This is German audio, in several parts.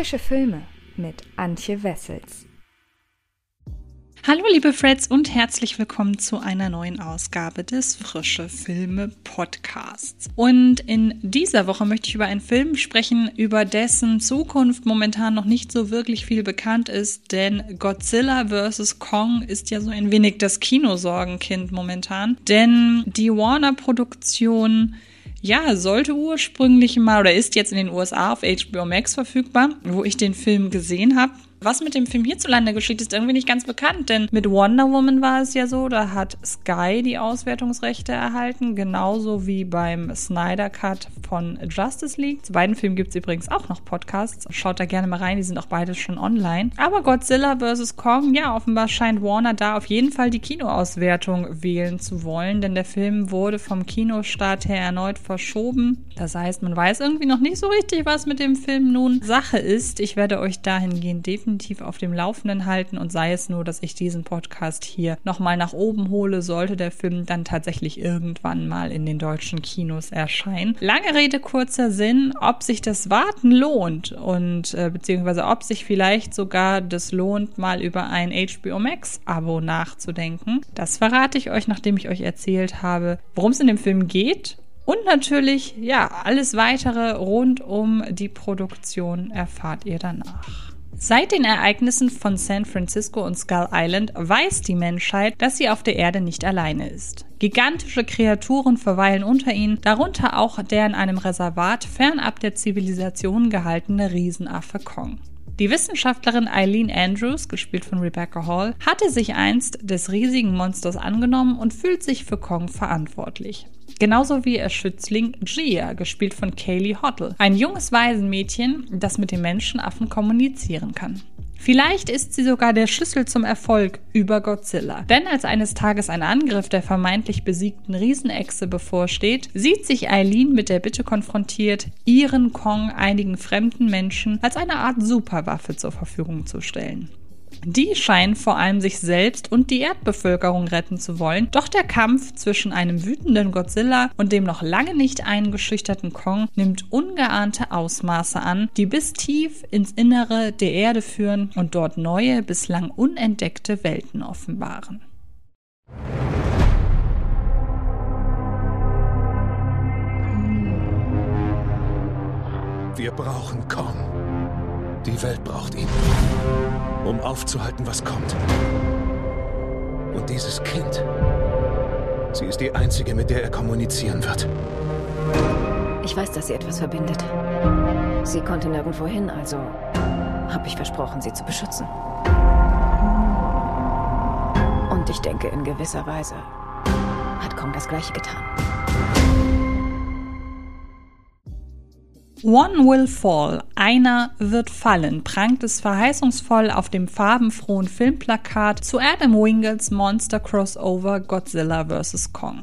Frische Filme mit Antje Wessels. Hallo liebe Freds und herzlich willkommen zu einer neuen Ausgabe des Frische Filme Podcasts. Und in dieser Woche möchte ich über einen Film sprechen, über dessen Zukunft momentan noch nicht so wirklich viel bekannt ist, denn Godzilla vs. Kong ist ja so ein wenig das Kinosorgenkind momentan, denn die Warner Produktion ja, sollte ursprünglich mal oder ist jetzt in den USA auf HBO Max verfügbar, wo ich den Film gesehen habe. Was mit dem Film hierzulande geschieht, ist irgendwie nicht ganz bekannt, denn mit Wonder Woman war es ja so, da hat Sky die Auswertungsrechte erhalten, genauso wie beim Snyder Cut von Justice League. Zu beiden Filmen gibt es übrigens auch noch Podcasts. Schaut da gerne mal rein, die sind auch beide schon online. Aber Godzilla vs. Kong, ja, offenbar scheint Warner da auf jeden Fall die Kinoauswertung wählen zu wollen, denn der Film wurde vom Kinostart her erneut verschoben. Das heißt, man weiß irgendwie noch nicht so richtig, was mit dem Film nun Sache ist. Ich werde euch dahingehend definitiv definitiv auf dem Laufenden halten und sei es nur, dass ich diesen Podcast hier nochmal nach oben hole, sollte der Film dann tatsächlich irgendwann mal in den deutschen Kinos erscheinen. Lange Rede, kurzer Sinn, ob sich das Warten lohnt und äh, beziehungsweise ob sich vielleicht sogar das lohnt, mal über ein HBO Max Abo nachzudenken. Das verrate ich euch, nachdem ich euch erzählt habe, worum es in dem Film geht und natürlich, ja, alles weitere rund um die Produktion erfahrt ihr danach. Seit den Ereignissen von San Francisco und Skull Island weiß die Menschheit, dass sie auf der Erde nicht alleine ist. Gigantische Kreaturen verweilen unter ihnen, darunter auch der in einem Reservat fernab der Zivilisation gehaltene Riesenaffe Kong. Die Wissenschaftlerin Eileen Andrews, gespielt von Rebecca Hall, hatte sich einst des riesigen Monsters angenommen und fühlt sich für Kong verantwortlich. Genauso wie ihr Schützling Gia, gespielt von Kaylee Hoddle. Ein junges Waisenmädchen, das mit den Menschenaffen kommunizieren kann. Vielleicht ist sie sogar der Schlüssel zum Erfolg über Godzilla. Denn als eines Tages ein Angriff der vermeintlich besiegten Riesenechse bevorsteht, sieht sich Eileen mit der Bitte konfrontiert, ihren Kong einigen fremden Menschen als eine Art Superwaffe zur Verfügung zu stellen. Die scheinen vor allem sich selbst und die Erdbevölkerung retten zu wollen. Doch der Kampf zwischen einem wütenden Godzilla und dem noch lange nicht eingeschüchterten Kong nimmt ungeahnte Ausmaße an, die bis tief ins Innere der Erde führen und dort neue, bislang unentdeckte Welten offenbaren. Wir brauchen Kong. Die Welt braucht ihn, um aufzuhalten, was kommt. Und dieses Kind, sie ist die einzige, mit der er kommunizieren wird. Ich weiß, dass sie etwas verbindet. Sie konnte nirgendwo hin, also habe ich versprochen, sie zu beschützen. Und ich denke, in gewisser Weise hat Kong das Gleiche getan. One will fall, einer wird fallen, prangt es verheißungsvoll auf dem farbenfrohen Filmplakat zu Adam Wingles Monster Crossover Godzilla vs. Kong.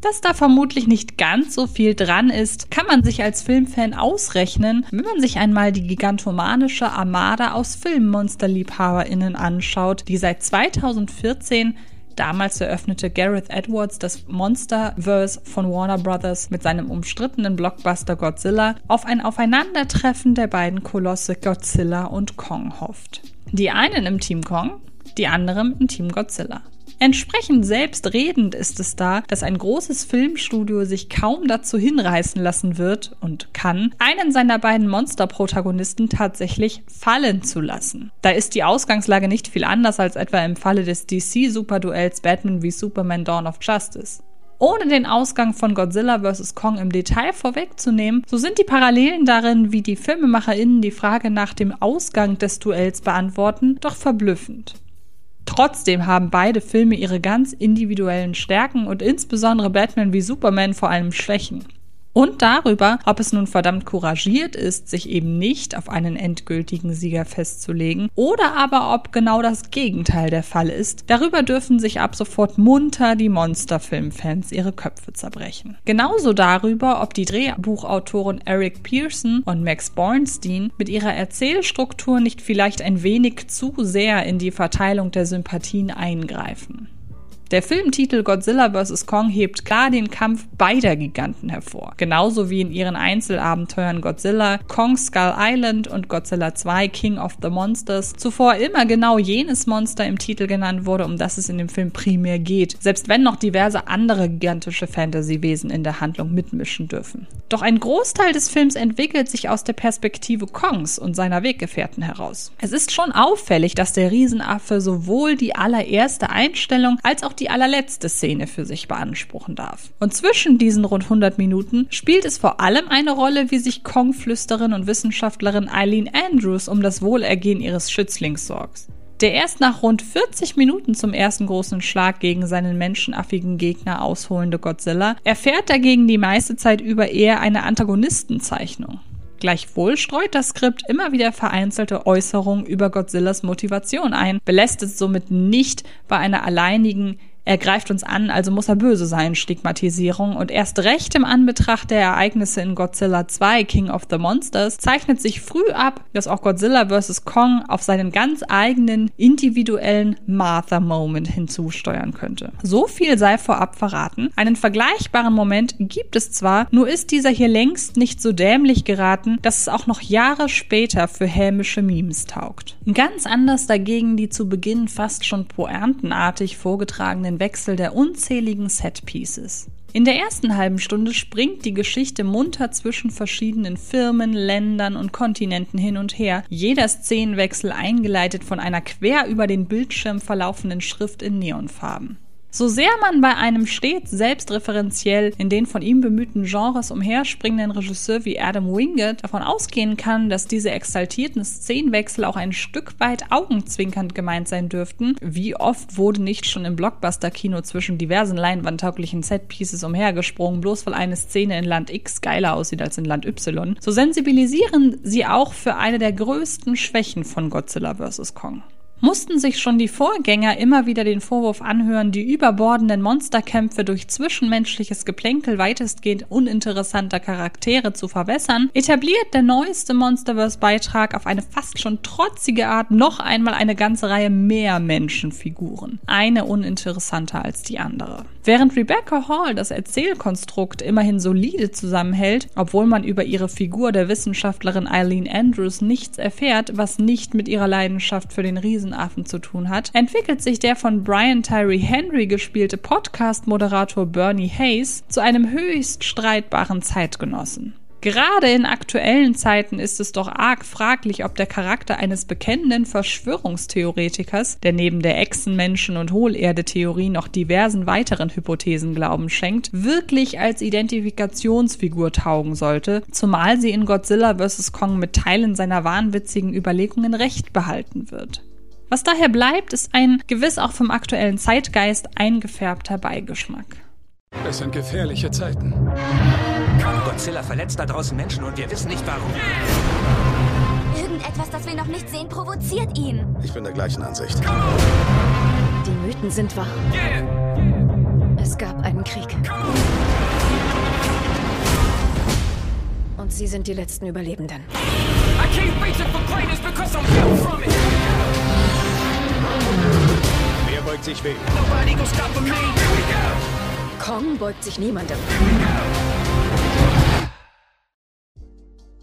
Dass da vermutlich nicht ganz so viel dran ist, kann man sich als Filmfan ausrechnen, wenn man sich einmal die gigantomanische Armada aus Filmmonsterliebhaberinnen anschaut, die seit 2014 Damals eröffnete Gareth Edwards das Monsterverse von Warner Brothers mit seinem umstrittenen Blockbuster Godzilla auf ein Aufeinandertreffen der beiden Kolosse Godzilla und Kong hofft. Die einen im Team Kong, die anderen im Team Godzilla. Entsprechend selbstredend ist es da, dass ein großes Filmstudio sich kaum dazu hinreißen lassen wird und kann, einen seiner beiden Monsterprotagonisten tatsächlich fallen zu lassen. Da ist die Ausgangslage nicht viel anders als etwa im Falle des DC-Superduells Batman wie Superman Dawn of Justice. Ohne den Ausgang von Godzilla vs. Kong im Detail vorwegzunehmen, so sind die Parallelen darin, wie die FilmemacherInnen die Frage nach dem Ausgang des Duells beantworten, doch verblüffend. Trotzdem haben beide Filme ihre ganz individuellen Stärken und insbesondere Batman wie Superman vor allem Schwächen und darüber, ob es nun verdammt couragiert ist, sich eben nicht auf einen endgültigen Sieger festzulegen oder aber ob genau das Gegenteil der Fall ist. Darüber dürfen sich ab sofort munter die Monsterfilmfans ihre Köpfe zerbrechen. Genauso darüber, ob die Drehbuchautoren Eric Pearson und Max Bornstein mit ihrer Erzählstruktur nicht vielleicht ein wenig zu sehr in die Verteilung der Sympathien eingreifen. Der Filmtitel Godzilla vs. Kong hebt klar den Kampf beider Giganten hervor. Genauso wie in ihren Einzelabenteuern Godzilla, Kong Skull Island und Godzilla 2 King of the Monsters zuvor immer genau jenes Monster im Titel genannt wurde, um das es in dem Film primär geht, selbst wenn noch diverse andere gigantische Fantasy-Wesen in der Handlung mitmischen dürfen. Doch ein Großteil des Films entwickelt sich aus der Perspektive Kongs und seiner Weggefährten heraus. Es ist schon auffällig, dass der Riesenaffe sowohl die allererste Einstellung als auch die allerletzte Szene für sich beanspruchen darf. Und zwischen diesen rund 100 Minuten spielt es vor allem eine Rolle, wie sich Kong-Flüsterin und Wissenschaftlerin Eileen Andrews um das Wohlergehen ihres Schützlings sorgt. Der erst nach rund 40 Minuten zum ersten großen Schlag gegen seinen menschenaffigen Gegner ausholende Godzilla erfährt dagegen die meiste Zeit über eher eine Antagonistenzeichnung. Gleichwohl streut das Skript immer wieder vereinzelte Äußerungen über Godzillas Motivation ein, belässt es somit nicht bei einer alleinigen er greift uns an, also muss er böse sein, Stigmatisierung. Und erst recht im Anbetracht der Ereignisse in Godzilla 2, King of the Monsters, zeichnet sich früh ab, dass auch Godzilla vs. Kong auf seinen ganz eigenen individuellen Martha-Moment hinzusteuern könnte. So viel sei vorab verraten. Einen vergleichbaren Moment gibt es zwar, nur ist dieser hier längst nicht so dämlich geraten, dass es auch noch Jahre später für hämische Memes taugt. Ganz anders dagegen die zu Beginn fast schon poerntenartig vorgetragenen den Wechsel der unzähligen Setpieces. In der ersten halben Stunde springt die Geschichte munter zwischen verschiedenen Firmen, Ländern und Kontinenten hin und her, jeder Szenenwechsel eingeleitet von einer quer über den Bildschirm verlaufenden Schrift in Neonfarben. So sehr man bei einem stets selbstreferenziell in den von ihm bemühten Genres umherspringenden Regisseur wie Adam Wingett davon ausgehen kann, dass diese exaltierten Szenenwechsel auch ein Stück weit augenzwinkernd gemeint sein dürften, wie oft wurde nicht schon im Blockbuster-Kino zwischen diversen leinwandtauglichen Setpieces umhergesprungen, bloß weil eine Szene in Land X geiler aussieht als in Land Y, so sensibilisieren sie auch für eine der größten Schwächen von Godzilla vs. Kong mussten sich schon die Vorgänger immer wieder den Vorwurf anhören, die überbordenden Monsterkämpfe durch zwischenmenschliches Geplänkel weitestgehend uninteressanter Charaktere zu verwässern, etabliert der neueste Monsterverse-Beitrag auf eine fast schon trotzige Art noch einmal eine ganze Reihe mehr Menschenfiguren. Eine uninteressanter als die andere. Während Rebecca Hall das Erzählkonstrukt immerhin solide zusammenhält, obwohl man über ihre Figur der Wissenschaftlerin Eileen Andrews nichts erfährt, was nicht mit ihrer Leidenschaft für den Riesen Affen zu tun hat, entwickelt sich der von Brian Tyree Henry gespielte Podcast-Moderator Bernie Hayes zu einem höchst streitbaren Zeitgenossen. Gerade in aktuellen Zeiten ist es doch arg fraglich, ob der Charakter eines bekennenden Verschwörungstheoretikers, der neben der Echsenmenschen- und Hohlerde-Theorie noch diversen weiteren Hypothesen Glauben schenkt, wirklich als Identifikationsfigur taugen sollte, zumal sie in Godzilla vs. Kong mit Teilen seiner wahnwitzigen Überlegungen recht behalten wird. Was daher bleibt, ist ein gewiss auch vom aktuellen Zeitgeist eingefärbter Beigeschmack. Es sind gefährliche Zeiten. Godzilla verletzt da draußen Menschen und wir wissen nicht warum. Irgendetwas, das wir noch nicht sehen, provoziert ihn. Ich bin der gleichen Ansicht. Die Mythen sind wahr. Es gab einen Krieg. Und Sie sind die letzten Überlebenden. I can't reach it for greatness because I'm built from it. Wer beugt sich wem? Kong beugt sich niemandem.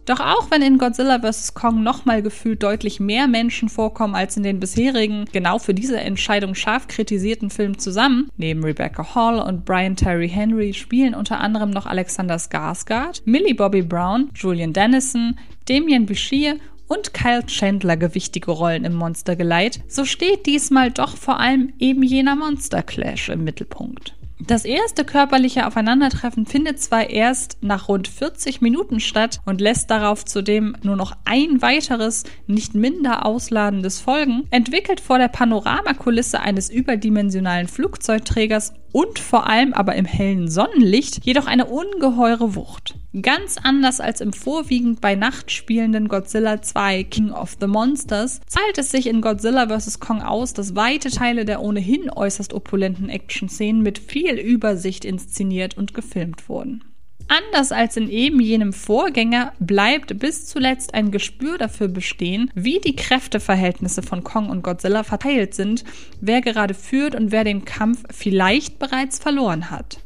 Doch auch wenn in Godzilla vs. Kong nochmal gefühlt deutlich mehr Menschen vorkommen als in den bisherigen, genau für diese Entscheidung scharf kritisierten Filmen zusammen, neben Rebecca Hall und Brian Terry Henry spielen unter anderem noch Alexander Skarsgård, Millie Bobby Brown, Julian Dennison, Damien Bashir und Kyle Chandler gewichtige Rollen im Monstergeleit, so steht diesmal doch vor allem eben jener Monster Clash im Mittelpunkt. Das erste körperliche Aufeinandertreffen findet zwar erst nach rund 40 Minuten statt und lässt darauf zudem nur noch ein weiteres, nicht minder ausladendes folgen, entwickelt vor der Panoramakulisse eines überdimensionalen Flugzeugträgers und vor allem aber im hellen Sonnenlicht jedoch eine ungeheure Wucht. Ganz anders als im vorwiegend bei Nacht spielenden Godzilla 2 King of the Monsters zahlt es sich in Godzilla vs. Kong aus, dass weite Teile der ohnehin äußerst opulenten Action-Szenen mit viel Übersicht inszeniert und gefilmt wurden. Anders als in eben jenem Vorgänger bleibt bis zuletzt ein Gespür dafür bestehen, wie die Kräfteverhältnisse von Kong und Godzilla verteilt sind, wer gerade führt und wer den Kampf vielleicht bereits verloren hat.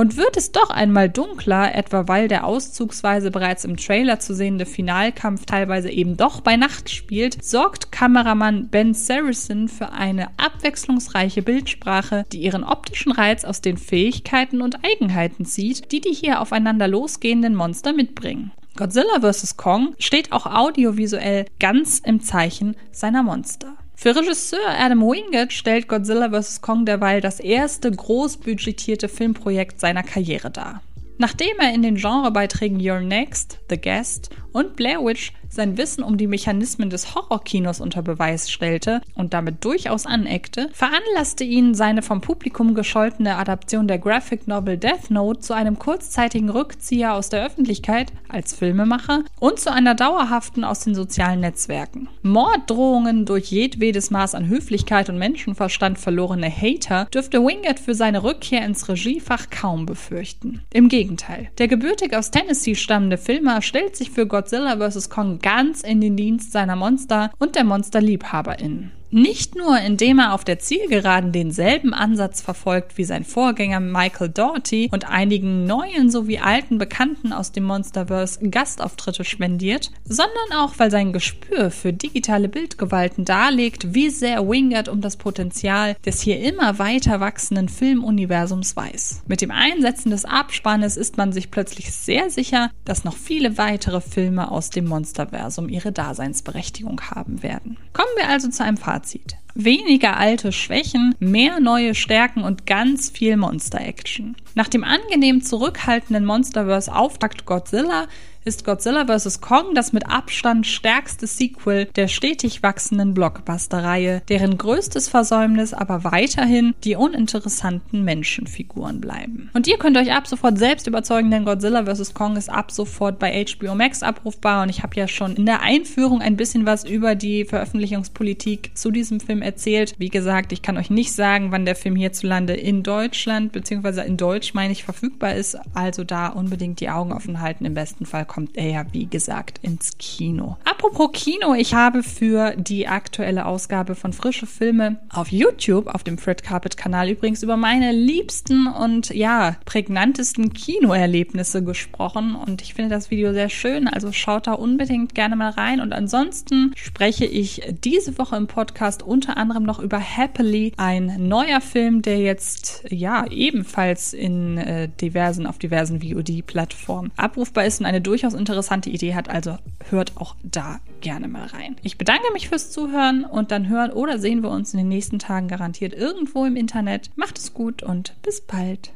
Und wird es doch einmal dunkler, etwa weil der auszugsweise bereits im Trailer zu sehende Finalkampf teilweise eben doch bei Nacht spielt, sorgt Kameramann Ben Saracen für eine abwechslungsreiche Bildsprache, die ihren optischen Reiz aus den Fähigkeiten und Eigenheiten zieht, die die hier aufeinander losgehenden Monster mitbringen. Godzilla vs. Kong steht auch audiovisuell ganz im Zeichen seiner Monster. Für Regisseur Adam Wingett stellt Godzilla vs. Kong derweil das erste großbudgetierte Filmprojekt seiner Karriere dar. Nachdem er in den Genrebeiträgen You're Next, The Guest und Blair Witch sein Wissen um die Mechanismen des Horrorkinos unter Beweis stellte und damit durchaus aneckte, veranlasste ihn seine vom Publikum gescholtene Adaption der Graphic Novel Death Note zu einem kurzzeitigen Rückzieher aus der Öffentlichkeit als Filmemacher und zu einer dauerhaften aus den sozialen Netzwerken. Morddrohungen durch jedwedes Maß an Höflichkeit und Menschenverstand verlorene Hater dürfte Wingett für seine Rückkehr ins Regiefach kaum befürchten. Im Gegenteil, der gebürtig aus Tennessee stammende Filmer stellt sich für Godzilla vs. Kong ganz in den Dienst seiner Monster und der Monsterliebhaberin. Nicht nur, indem er auf der Zielgeraden denselben Ansatz verfolgt wie sein Vorgänger Michael Doherty und einigen neuen sowie alten Bekannten aus dem Monsterverse Gastauftritte spendiert, sondern auch, weil sein Gespür für digitale Bildgewalten darlegt, wie sehr Wingard um das Potenzial des hier immer weiter wachsenden Filmuniversums weiß. Mit dem Einsetzen des Abspannes ist man sich plötzlich sehr sicher, dass noch viele weitere Filme aus dem Monsterversum ihre Daseinsberechtigung haben werden. Kommen wir also zu einem Fazit. Fazit. Weniger alte Schwächen, mehr neue Stärken und ganz viel Monster-Action. Nach dem angenehm zurückhaltenden Monsterverse-Auftakt Godzilla ist Godzilla vs. Kong das mit Abstand stärkste Sequel der stetig wachsenden Blockbuster-Reihe, deren größtes Versäumnis aber weiterhin die uninteressanten Menschenfiguren bleiben. Und ihr könnt euch ab sofort selbst überzeugen, denn Godzilla vs. Kong ist ab sofort bei HBO Max abrufbar und ich habe ja schon in der Einführung ein bisschen was über die Veröffentlichungspolitik zu diesem Film erzählt. Wie gesagt, ich kann euch nicht sagen, wann der Film hierzulande in Deutschland bzw. in Deutsch meine ich verfügbar ist, also da unbedingt die Augen offen halten. Im besten Fall kommt er ja, wie gesagt, ins Kino. Apropos Kino, ich habe für die aktuelle Ausgabe von Frische Filme auf YouTube, auf dem Fred Carpet Kanal übrigens, über meine liebsten und ja, prägnantesten Kinoerlebnisse gesprochen und ich finde das Video sehr schön, also schaut da unbedingt gerne mal rein und ansonsten spreche ich diese Woche im Podcast unter anderem noch über Happily, ein neuer Film, der jetzt ja ebenfalls in äh, diversen auf diversen VOD-Plattformen abrufbar ist und eine durch durchaus interessante Idee hat, also hört auch da gerne mal rein. Ich bedanke mich fürs Zuhören und dann hören oder sehen wir uns in den nächsten Tagen garantiert irgendwo im Internet. Macht es gut und bis bald.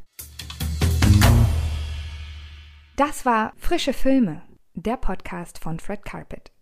Das war Frische Filme, der Podcast von Fred Carpet.